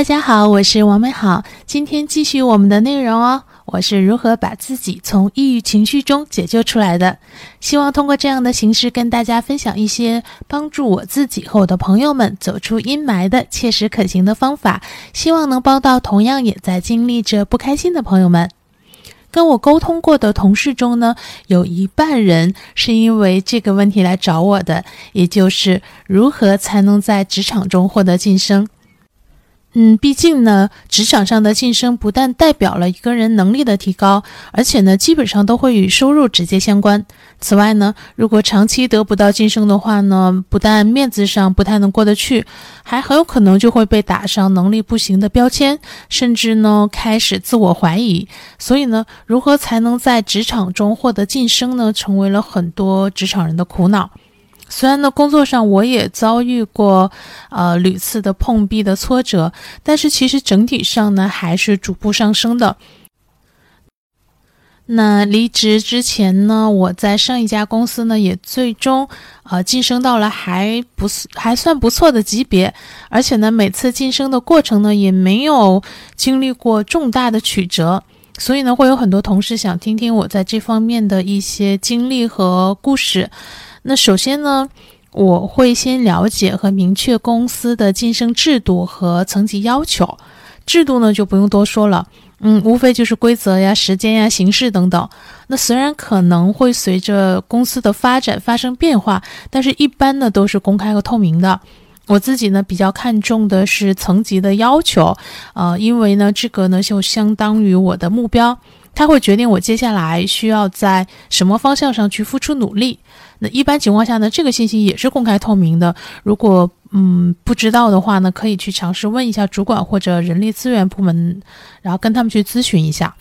大家好，我是王美好，今天继续我们的内容哦。我是如何把自己从抑郁情绪中解救出来的？希望通过这样的形式跟大家分享一些帮助我自己和我的朋友们走出阴霾的切实可行的方法，希望能帮到同样也在经历着不开心的朋友们。跟我沟通过的同事中呢，有一半人是因为这个问题来找我的，也就是如何才能在职场中获得晋升。嗯，毕竟呢，职场上的晋升不但代表了一个人能力的提高，而且呢，基本上都会与收入直接相关。此外呢，如果长期得不到晋升的话呢，不但面子上不太能过得去，还很有可能就会被打上能力不行的标签，甚至呢，开始自我怀疑。所以呢，如何才能在职场中获得晋升呢？成为了很多职场人的苦恼。虽然呢，工作上我也遭遇过，呃，屡次的碰壁的挫折，但是其实整体上呢，还是逐步上升的。那离职之前呢，我在上一家公司呢，也最终，呃，晋升到了还不还算不错的级别，而且呢，每次晋升的过程呢，也没有经历过重大的曲折，所以呢，会有很多同事想听听我在这方面的一些经历和故事。那首先呢，我会先了解和明确公司的晋升制度和层级要求。制度呢就不用多说了，嗯，无非就是规则呀、时间呀、形式等等。那虽然可能会随着公司的发展发生变化，但是一般呢都是公开和透明的。我自己呢比较看重的是层级的要求，呃，因为呢这个呢就相当于我的目标。它会决定我接下来需要在什么方向上去付出努力。那一般情况下呢，这个信息也是公开透明的。如果嗯不知道的话呢，可以去尝试问一下主管或者人力资源部门，然后跟他们去咨询一下。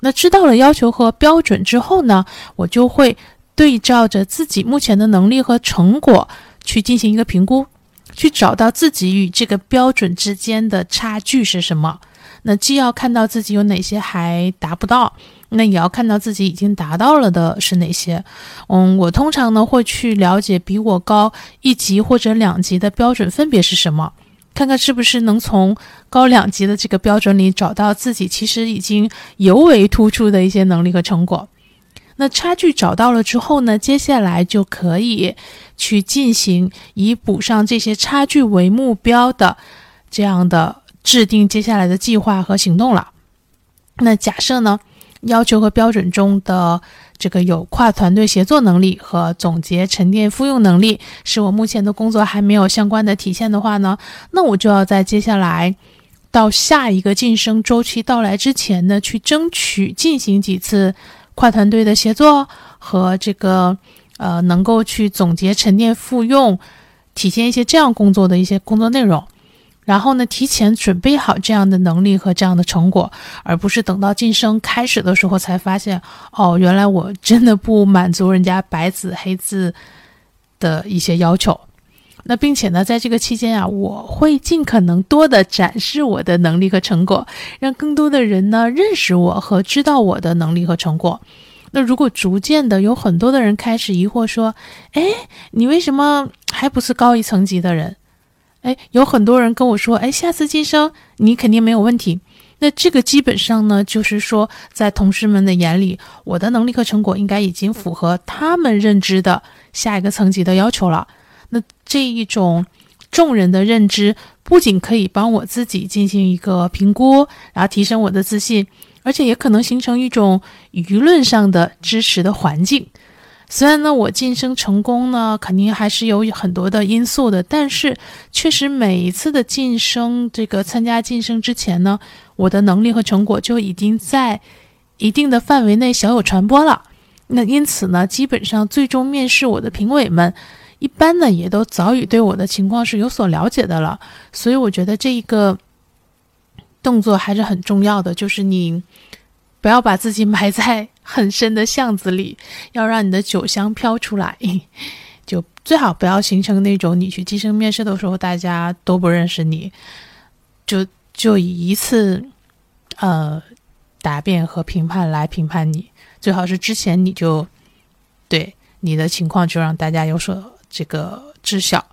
那知道了要求和标准之后呢，我就会对照着自己目前的能力和成果去进行一个评估，去找到自己与这个标准之间的差距是什么。那既要看到自己有哪些还达不到，那也要看到自己已经达到了的是哪些。嗯，我通常呢会去了解比我高一级或者两级的标准分别是什么，看看是不是能从高两级的这个标准里找到自己其实已经尤为突出的一些能力和成果。那差距找到了之后呢，接下来就可以去进行以补上这些差距为目标的这样的。制定接下来的计划和行动了。那假设呢，要求和标准中的这个有跨团队协作能力和总结沉淀复用能力，是我目前的工作还没有相关的体现的话呢，那我就要在接下来到下一个晋升周期到来之前呢，去争取进行几次跨团队的协作和这个呃，能够去总结沉淀复用，体现一些这样工作的一些工作内容。然后呢，提前准备好这样的能力和这样的成果，而不是等到晋升开始的时候才发现，哦，原来我真的不满足人家白纸黑字的一些要求。那并且呢，在这个期间啊，我会尽可能多的展示我的能力和成果，让更多的人呢认识我和知道我的能力和成果。那如果逐渐的有很多的人开始疑惑说，哎，你为什么还不是高一层级的人？哎，有很多人跟我说，哎，下次晋升你肯定没有问题。那这个基本上呢，就是说，在同事们的眼里，我的能力和成果应该已经符合他们认知的下一个层级的要求了。那这一种众人的认知，不仅可以帮我自己进行一个评估，然后提升我的自信，而且也可能形成一种舆论上的支持的环境。虽然呢，我晋升成功呢，肯定还是有很多的因素的，但是确实每一次的晋升，这个参加晋升之前呢，我的能力和成果就已经在一定的范围内小有传播了。那因此呢，基本上最终面试我的评委们，一般呢也都早已对我的情况是有所了解的了。所以我觉得这一个动作还是很重要的，就是你不要把自己埋在。很深的巷子里，要让你的酒香飘出来，就最好不要形成那种你去晋升面试的时候，大家都不认识你，就就以一次呃答辩和评判来评判你。最好是之前你就对你的情况就让大家有所这个知晓。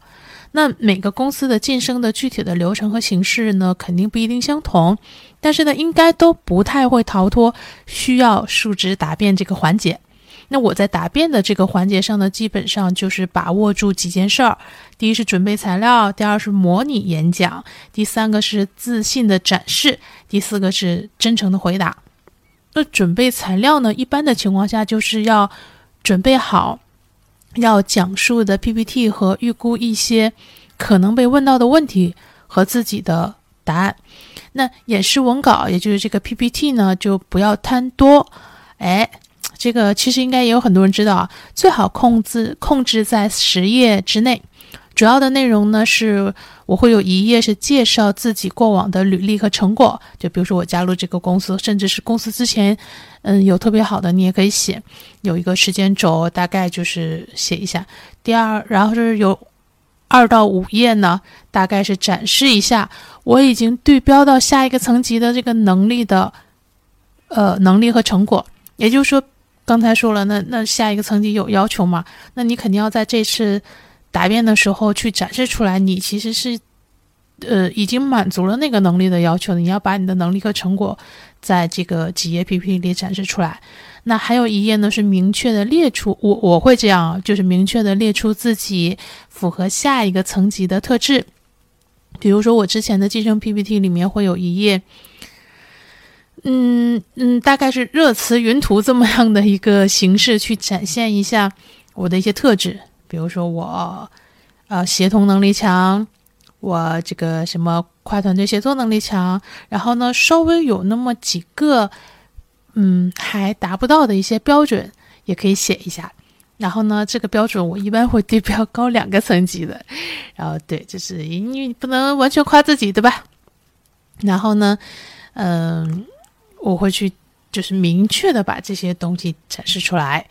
那每个公司的晋升的具体的流程和形式呢，肯定不一定相同，但是呢，应该都不太会逃脱需要述职答辩这个环节。那我在答辩的这个环节上呢，基本上就是把握住几件事儿：第一是准备材料，第二是模拟演讲，第三个是自信的展示，第四个是真诚的回答。那准备材料呢，一般的情况下就是要准备好要讲述的 PPT 和预估一些可能被问到的问题和自己的答案。那演示文稿，也就是这个 PPT 呢，就不要贪多，哎。这个其实应该也有很多人知道啊，最好控制控制在十页之内。主要的内容呢是，我会有一页是介绍自己过往的履历和成果，就比如说我加入这个公司，甚至是公司之前，嗯，有特别好的，你也可以写。有一个时间轴，大概就是写一下。第二，然后是有二到五页呢，大概是展示一下我已经对标到下一个层级的这个能力的，呃，能力和成果，也就是说。刚才说了，那那下一个层级有要求吗？那你肯定要在这次答辩的时候去展示出来，你其实是呃已经满足了那个能力的要求。你要把你的能力和成果在这个几页 PPT 里展示出来。那还有一页呢，是明确的列出我我会这样，就是明确的列出自己符合下一个层级的特质。比如说我之前的晋升 PPT 里面会有一页。嗯嗯，大概是热词云图这么样的一个形式去展现一下我的一些特质，比如说我，呃，协同能力强，我这个什么跨团队协作能力强，然后呢，稍微有那么几个，嗯，还达不到的一些标准也可以写一下，然后呢，这个标准我一般会对标高两个层级的，然后对，就是因为不能完全夸自己，对吧？然后呢，嗯。我会去，就是明确的把这些东西展示出来，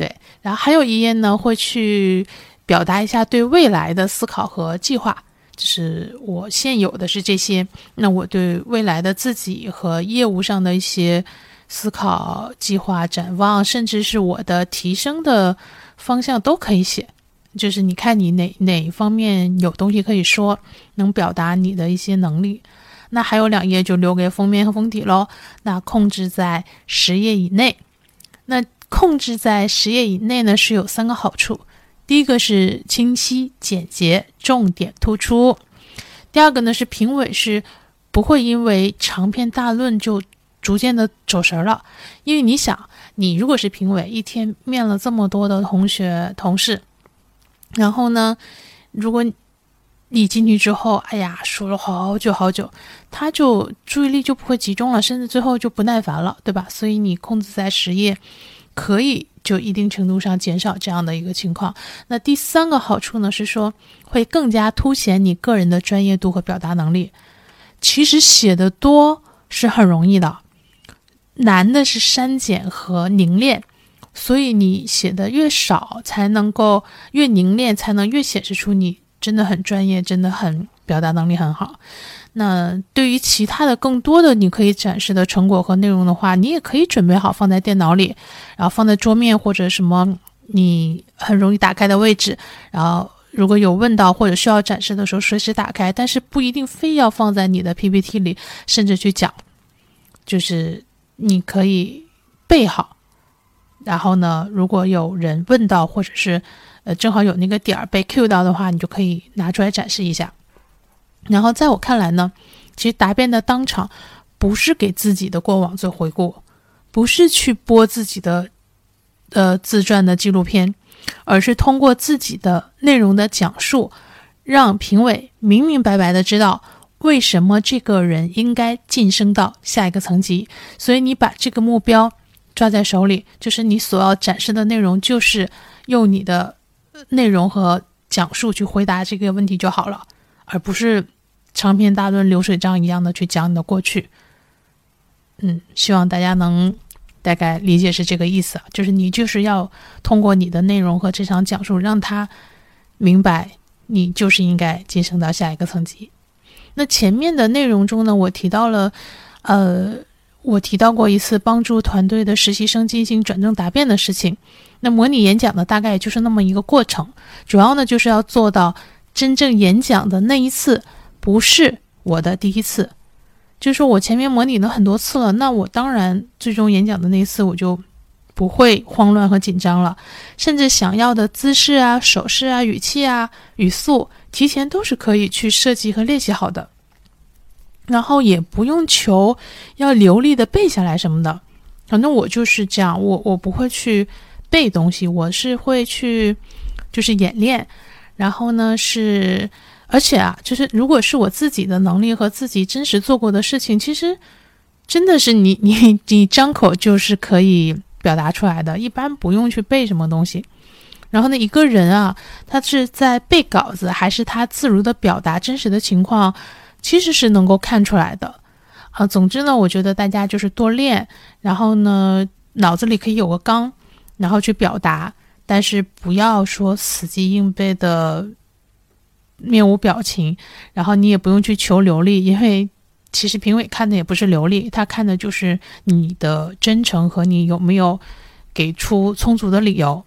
对。然后还有一页呢，会去表达一下对未来的思考和计划。就是我现有的是这些，那我对未来的自己和业务上的一些思考、计划、展望，甚至是我的提升的方向都可以写。就是你看你哪哪一方面有东西可以说，能表达你的一些能力。那还有两页就留给封面和封底喽。那控制在十页以内。那控制在十页以内呢，是有三个好处。第一个是清晰简洁，重点突出。第二个呢是评委是不会因为长篇大论就逐渐的走神了。因为你想，你如果是评委，一天面了这么多的同学同事，然后呢，如果你进去之后，哎呀，说了好久好久，他就注意力就不会集中了，甚至最后就不耐烦了，对吧？所以你控制在十页，可以就一定程度上减少这样的一个情况。那第三个好处呢，是说会更加凸显你个人的专业度和表达能力。其实写的多是很容易的，难的是删减和凝练。所以你写的越少，才能够越凝练，才能越显示出你。真的很专业，真的很表达能力很好。那对于其他的更多的你可以展示的成果和内容的话，你也可以准备好放在电脑里，然后放在桌面或者什么你很容易打开的位置。然后如果有问到或者需要展示的时候，随时打开。但是不一定非要放在你的 PPT 里，甚至去讲，就是你可以备好。然后呢，如果有人问到或者是。呃，正好有那个点儿被 Q 到的话，你就可以拿出来展示一下。然后在我看来呢，其实答辩的当场不是给自己的过往做回顾，不是去播自己的呃自传的纪录片，而是通过自己的内容的讲述，让评委明明白白的知道为什么这个人应该晋升到下一个层级。所以你把这个目标抓在手里，就是你所要展示的内容，就是用你的。内容和讲述去回答这个问题就好了，而不是长篇大论、流水账一样的去讲你的过去。嗯，希望大家能大概理解是这个意思，就是你就是要通过你的内容和这场讲述，让他明白你就是应该晋升到下一个层级。那前面的内容中呢，我提到了，呃，我提到过一次帮助团队的实习生进行转正答辩的事情。那模拟演讲呢，大概就是那么一个过程，主要呢就是要做到真正演讲的那一次不是我的第一次，就是说我前面模拟了很多次了，那我当然最终演讲的那一次我就不会慌乱和紧张了，甚至想要的姿势啊、手势啊、语气啊、语速，提前都是可以去设计和练习好的。然后也不用求要流利的背下来什么的，反正我就是这样，我我不会去背东西，我是会去就是演练。然后呢是，而且啊，就是如果是我自己的能力和自己真实做过的事情，其实真的是你你你张口就是可以表达出来的，一般不用去背什么东西。然后呢，一个人啊，他是在背稿子，还是他自如的表达真实的情况？其实是能够看出来的，啊，总之呢，我觉得大家就是多练，然后呢，脑子里可以有个纲，然后去表达，但是不要说死记硬背的，面无表情，然后你也不用去求流利，因为其实评委看的也不是流利，他看的就是你的真诚和你有没有给出充足的理由，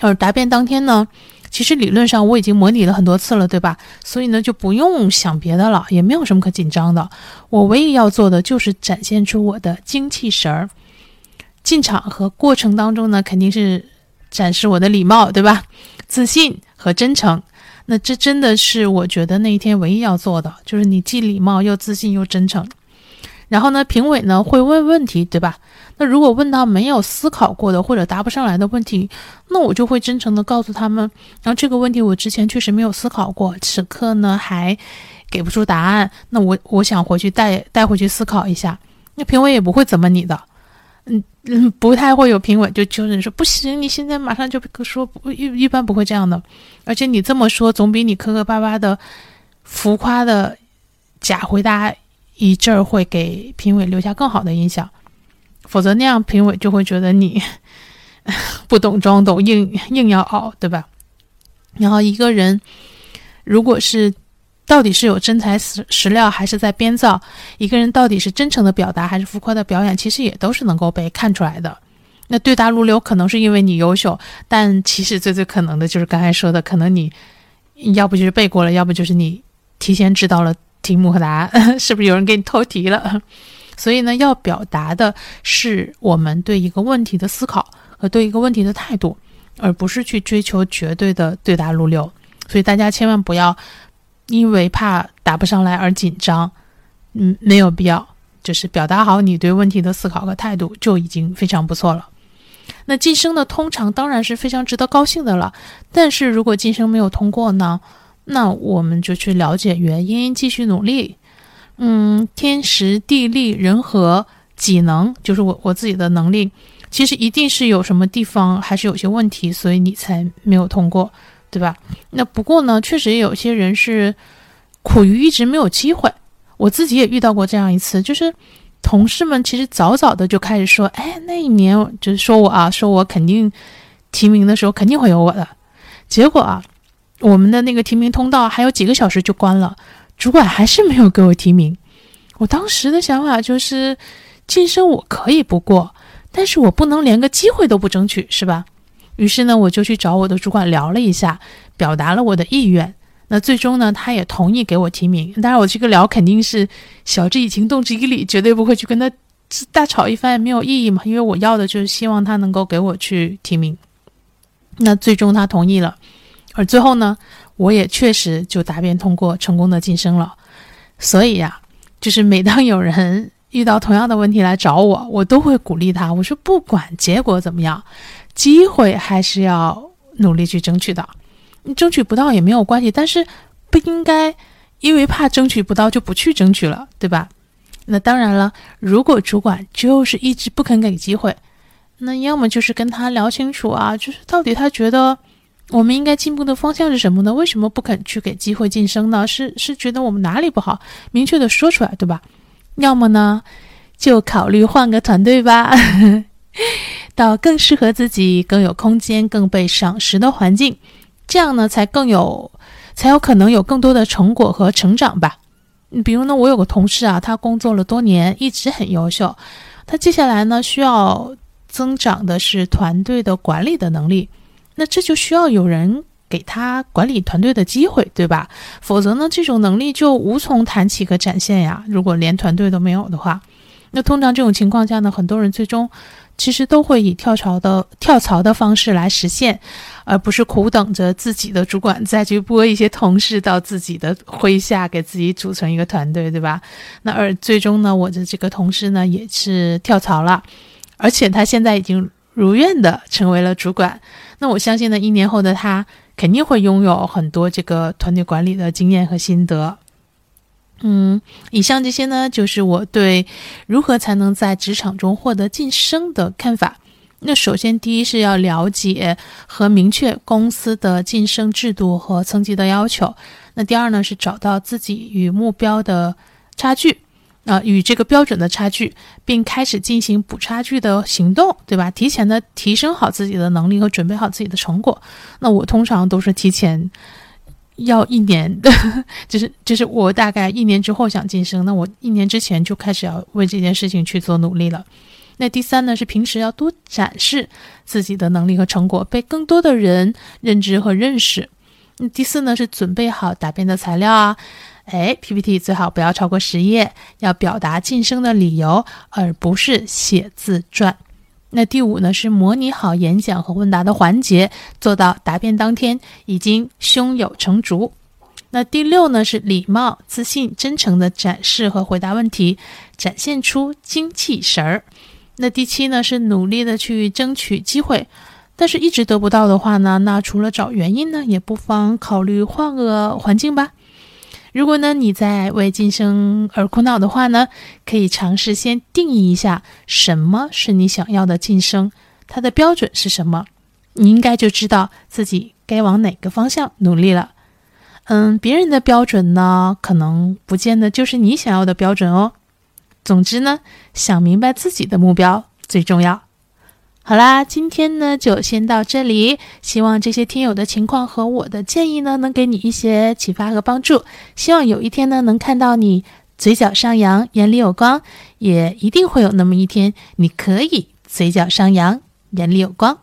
而答辩当天呢。其实理论上我已经模拟了很多次了，对吧？所以呢就不用想别的了，也没有什么可紧张的。我唯一要做的就是展现出我的精气神儿。进场和过程当中呢，肯定是展示我的礼貌，对吧？自信和真诚。那这真的是我觉得那一天唯一要做的，就是你既礼貌又自信又真诚。然后呢，评委呢会问问题，对吧？那如果问到没有思考过的或者答不上来的问题，那我就会真诚的告诉他们，然后这个问题我之前确实没有思考过，此刻呢还给不出答案。那我我想回去带带回去思考一下。那评委也不会怎么你的，嗯嗯，不太会有评委就纠正说不行，你现在马上就说不一一般不会这样的。而且你这么说总比你磕磕巴巴的浮夸的假回答一阵儿会给评委留下更好的印象。否则那样评委就会觉得你 不懂装懂，硬硬要熬，对吧？然后一个人如果是到底是有真材实实料，还是在编造？一个人到底是真诚的表达，还是浮夸的表演？其实也都是能够被看出来的。那对答如流，可能是因为你优秀，但其实最最可能的就是刚才说的，可能你要不就是背过了，要不就是你提前知道了题目和答案，是不是有人给你偷题了？所以呢，要表达的是我们对一个问题的思考和对一个问题的态度，而不是去追求绝对的对答如流。所以大家千万不要因为怕答不上来而紧张，嗯，没有必要，就是表达好你对问题的思考和态度就已经非常不错了。那晋升的通常当然是非常值得高兴的了，但是如果晋升没有通过呢，那我们就去了解原因，继续努力。嗯，天时地利人和己能，就是我我自己的能力，其实一定是有什么地方还是有些问题，所以你才没有通过，对吧？那不过呢，确实也有些人是苦于一直没有机会。我自己也遇到过这样一次，就是同事们其实早早的就开始说，哎，那一年就是说我啊，说我肯定提名的时候肯定会有我的，结果啊，我们的那个提名通道还有几个小时就关了。主管还是没有给我提名，我当时的想法就是，晋升我可以不过，但是我不能连个机会都不争取，是吧？于是呢，我就去找我的主管聊了一下，表达了我的意愿。那最终呢，他也同意给我提名。当然，我这个聊肯定是晓之以情，动之以理，绝对不会去跟他大吵一番，也没有意义嘛。因为我要的就是希望他能够给我去提名。那最终他同意了，而最后呢？我也确实就答辩通过，成功的晋升了。所以呀，就是每当有人遇到同样的问题来找我，我都会鼓励他。我说，不管结果怎么样，机会还是要努力去争取的。你争取不到也没有关系，但是不应该因为怕争取不到就不去争取了，对吧？那当然了，如果主管就是一直不肯给机会，那要么就是跟他聊清楚啊，就是到底他觉得。我们应该进步的方向是什么呢？为什么不肯去给机会晋升呢？是是觉得我们哪里不好，明确的说出来，对吧？要么呢，就考虑换个团队吧，到更适合自己、更有空间、更被赏识的环境，这样呢，才更有，才有可能有更多的成果和成长吧。比如呢，我有个同事啊，他工作了多年，一直很优秀，他接下来呢，需要增长的是团队的管理的能力。那这就需要有人给他管理团队的机会，对吧？否则呢，这种能力就无从谈起和展现呀。如果连团队都没有的话，那通常这种情况下呢，很多人最终。其实都会以跳槽的跳槽的方式来实现，而不是苦等着自己的主管再去拨一些同事到自己的麾下，给自己组成一个团队，对吧？那而最终呢，我的这个同事呢也是跳槽了，而且他现在已经如愿的成为了主管。那我相信呢，一年后的他肯定会拥有很多这个团队管理的经验和心得。嗯，以上这些呢，就是我对如何才能在职场中获得晋升的看法。那首先，第一是要了解和明确公司的晋升制度和层级的要求。那第二呢，是找到自己与目标的差距，啊，与这个标准的差距，并开始进行补差距的行动，对吧？提前的提升好自己的能力和准备好自己的成果。那我通常都是提前。要一年的，就是就是我大概一年之后想晋升，那我一年之前就开始要为这件事情去做努力了。那第三呢，是平时要多展示自己的能力和成果，被更多的人认知和认识。第四呢，是准备好答辩的材料啊，哎，PPT 最好不要超过十页，要表达晋升的理由，而不是写自传。那第五呢是模拟好演讲和问答的环节，做到答辩当天已经胸有成竹。那第六呢是礼貌、自信、真诚的展示和回答问题，展现出精气神儿。那第七呢是努力的去争取机会，但是一直得不到的话呢，那除了找原因呢，也不妨考虑换个环境吧。如果呢你在为晋升而苦恼的话呢，可以尝试先定义一下什么是你想要的晋升，它的标准是什么，你应该就知道自己该往哪个方向努力了。嗯，别人的标准呢，可能不见得就是你想要的标准哦。总之呢，想明白自己的目标最重要。好啦，今天呢就先到这里。希望这些听友的情况和我的建议呢，能给你一些启发和帮助。希望有一天呢，能看到你嘴角上扬，眼里有光，也一定会有那么一天，你可以嘴角上扬，眼里有光。